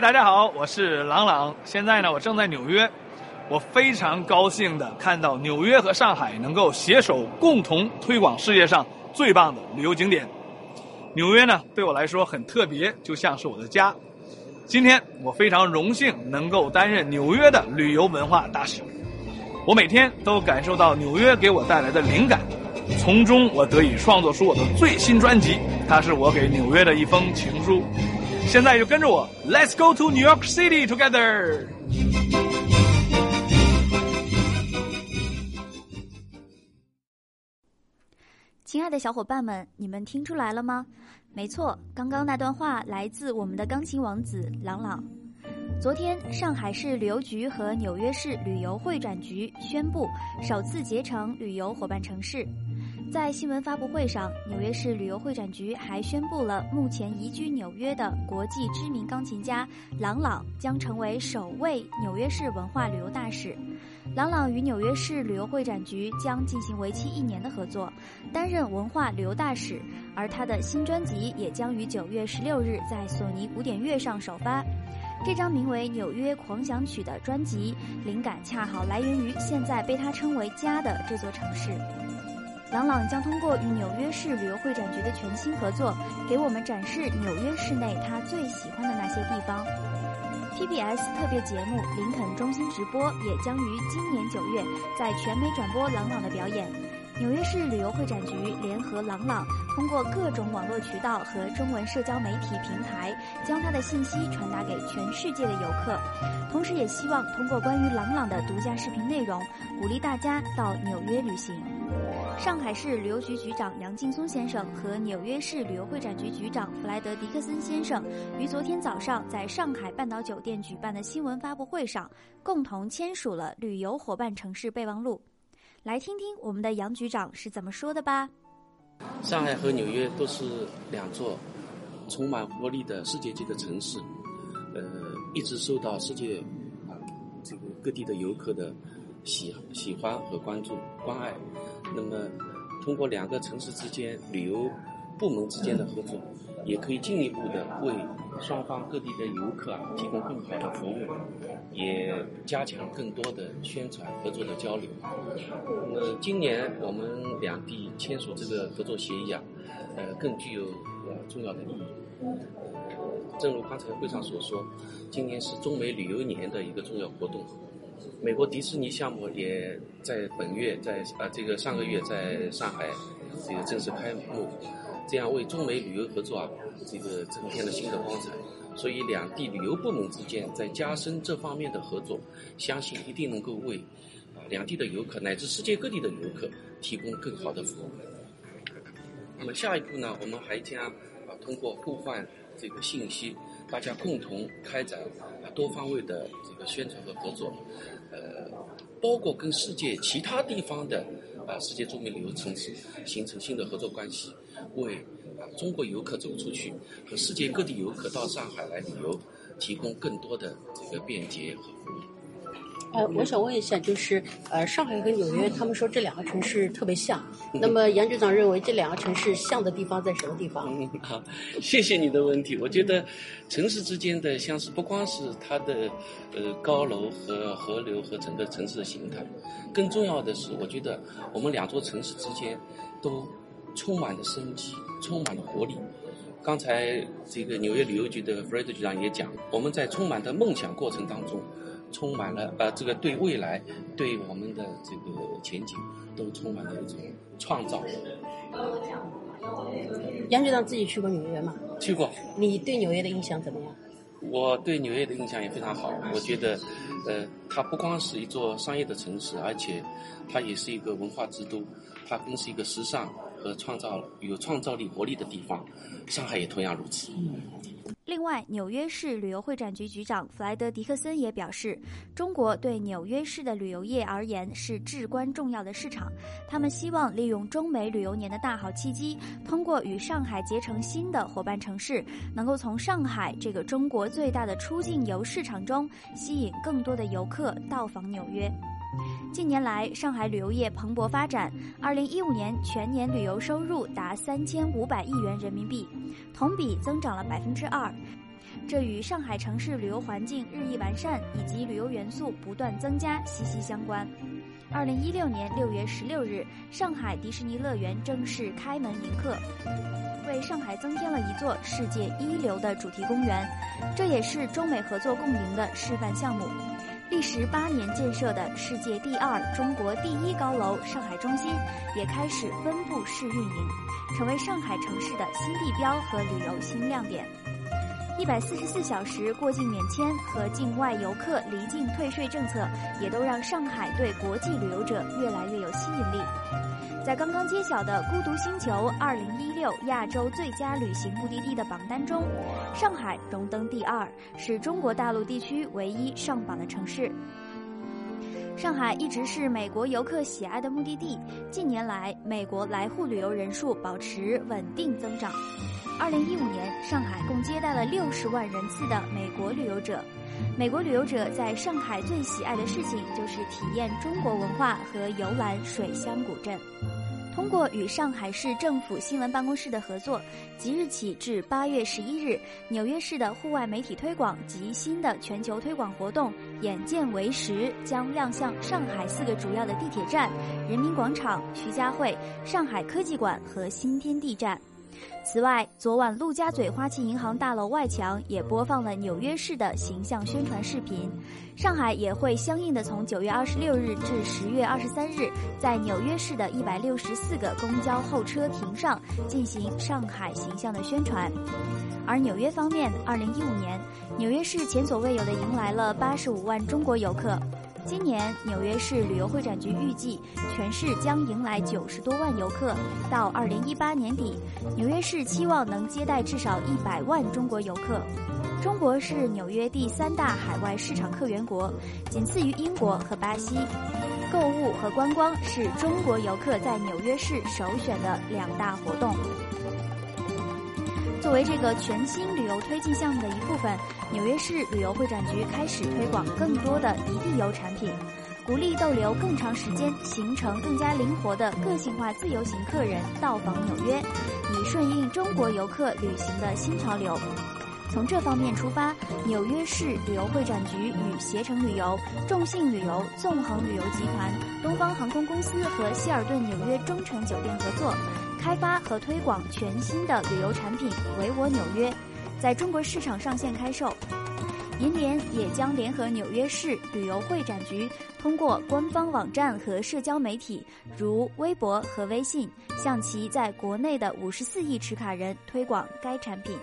大家好，我是朗朗。现在呢，我正在纽约。我非常高兴的看到纽约和上海能够携手共同推广世界上最棒的旅游景点。纽约呢，对我来说很特别，就像是我的家。今天我非常荣幸能够担任纽约的旅游文化大使。我每天都感受到纽约给我带来的灵感，从中我得以创作出我的最新专辑。它是我给纽约的一封情书。现在就跟着我，Let's go to New York City together。亲爱的小伙伴们，你们听出来了吗？没错，刚刚那段话来自我们的钢琴王子朗朗。昨天，上海市旅游局和纽约市旅游会展局宣布首次结成旅游伙伴城市。在新闻发布会上，纽约市旅游会展局还宣布了目前移居纽约的国际知名钢琴家朗朗将成为首位纽约市文化旅游大使。朗朗与纽约市旅游会展局将进行为期一年的合作，担任文化旅游大使。而他的新专辑也将于九月十六日在索尼古典乐上首发。这张名为《纽约狂想曲》的专辑，灵感恰好来源于现在被他称为家的这座城市。朗朗将通过与纽约市旅游会展局的全新合作，给我们展示纽约市内他最喜欢的那些地方。TBS 特别节目《林肯中心直播》也将于今年九月在全美转播朗朗的表演。纽约市旅游会展局联合朗朗，通过各种网络渠道和中文社交媒体平台，将他的信息传达给全世界的游客。同时，也希望通过关于朗朗的独家视频内容，鼓励大家到纽约旅行。上海市旅游局局长杨劲松先生和纽约市旅游会展局局长弗莱德迪克森先生于昨天早上在上海半岛酒店举办的新闻发布会上，共同签署了旅游伙伴城市备忘录。来听听我们的杨局长是怎么说的吧。上海和纽约都是两座充满活力的世界级的城市，呃，一直受到世界啊这个各地的游客的喜喜欢和关注关爱。那么，通过两个城市之间旅游部门之间的合作，也可以进一步的为双方各地的游客啊提供更好的服务，也加强更多的宣传合作的交流。那么今年我们两地签署这个合作协议啊，呃，更具有呃重要的意义。正如刚才会上所说，今年是中美旅游年的一个重要活动。美国迪士尼项目也在本月在啊这个上个月在上海这个正式开幕。这样为中美旅游合作啊，这个增添了新的光彩。所以两地旅游部门之间在加深这方面的合作，相信一定能够为啊两地的游客乃至世界各地的游客提供更好的服务。那么下一步呢，我们还将啊通过互换这个信息，大家共同开展多方位的这个宣传和合作，呃，包括跟世界其他地方的啊世界著名旅游城市形成新的合作关系。为啊中国游客走出去和世界各地游客到上海来旅游提供更多的这个便捷和服务。呃，我想问一下，就是呃，上海跟纽约，他们说这两个城市特别像。那么杨局长认为这两个城市像的地方在什么地方？嗯，好，谢谢你的问题。我觉得城市之间的相似，不光是它的呃高楼和河流和整个城市的形态，更重要的是，我觉得我们两座城市之间都。充满了生机，充满了活力。刚才这个纽约旅游局的弗雷德局长也讲，我们在充满的梦想过程当中，充满了呃这个对未来、对我们的这个前景都充满了一种创造。杨局长自己去过纽约吗？去过。你对纽约的印象怎么样？我对纽约的印象也非常好。我觉得，呃，它不光是一座商业的城市，而且它也是一个文化之都，它更是一个时尚。和创造有创造力、活力的地方，上海也同样如此。另外，纽约市旅游会展局局长弗莱德迪克森也表示，中国对纽约市的旅游业而言是至关重要的市场。他们希望利用中美旅游年的大好契机，通过与上海结成新的伙伴城市，能够从上海这个中国最大的出境游市场中吸引更多的游客到访纽约。近年来，上海旅游业蓬勃发展。二零一五年全年旅游收入达三千五百亿元人民币，同比增长了百分之二。这与上海城市旅游环境日益完善以及旅游元素不断增加息息相关。二零一六年六月十六日，上海迪士尼乐园正式开门迎客，为上海增添了一座世界一流的主题公园，这也是中美合作共赢的示范项目。历时八年建设的世界第二、中国第一高楼上海中心也开始分布式运营，成为上海城市的新地标和旅游新亮点。一百四十四小时过境免签和境外游客离境退税政策，也都让上海对国际旅游者越来越有吸引力。在刚刚揭晓的“孤独星球”二零一六亚洲最佳旅行目的地的榜单中，上海荣登第二，是中国大陆地区唯一上榜的城市。上海一直是美国游客喜爱的目的地，近年来美国来沪旅游人数保持稳定增长。二零一五年，上海共接待了六十万人次的美国旅游者。美国旅游者在上海最喜爱的事情就是体验中国文化和游览水乡古镇。通过与上海市政府新闻办公室的合作，即日起至八月十一日，纽约市的户外媒体推广及新的全球推广活动“眼见为实”将亮相上海四个主要的地铁站：人民广场、徐家汇、上海科技馆和新天地站。此外，昨晚陆家嘴花旗银行大楼外墙也播放了纽约市的形象宣传视频。上海也会相应的从九月二十六日至十月二十三日，在纽约市的一百六十四个公交候车亭上进行上海形象的宣传。而纽约方面，二零一五年，纽约市前所未有的迎来了八十五万中国游客。今年，纽约市旅游会展局预计，全市将迎来九十多万游客。到二零一八年底，纽约市期望能接待至少一百万中国游客。中国是纽约第三大海外市场客源国，仅次于英国和巴西。购物和观光是中国游客在纽约市首选的两大活动。作为这个全新旅游推进项目的一部分，纽约市旅游会展局开始推广更多的一地游产品，鼓励逗留更长时间、行程更加灵活的个性化自由行客人到访纽约，以顺应中国游客旅行的新潮流。从这方面出发，纽约市旅游会展局与携程旅游、众信旅游、纵横旅游集团、东方航空公司和希尔顿纽约中城酒店合作，开发和推广全新的旅游产品“维我纽约”，在中国市场上线开售。银联也将联合纽约市旅游会展局，通过官方网站和社交媒体，如微博和微信，向其在国内的五十四亿持卡人推广该产品。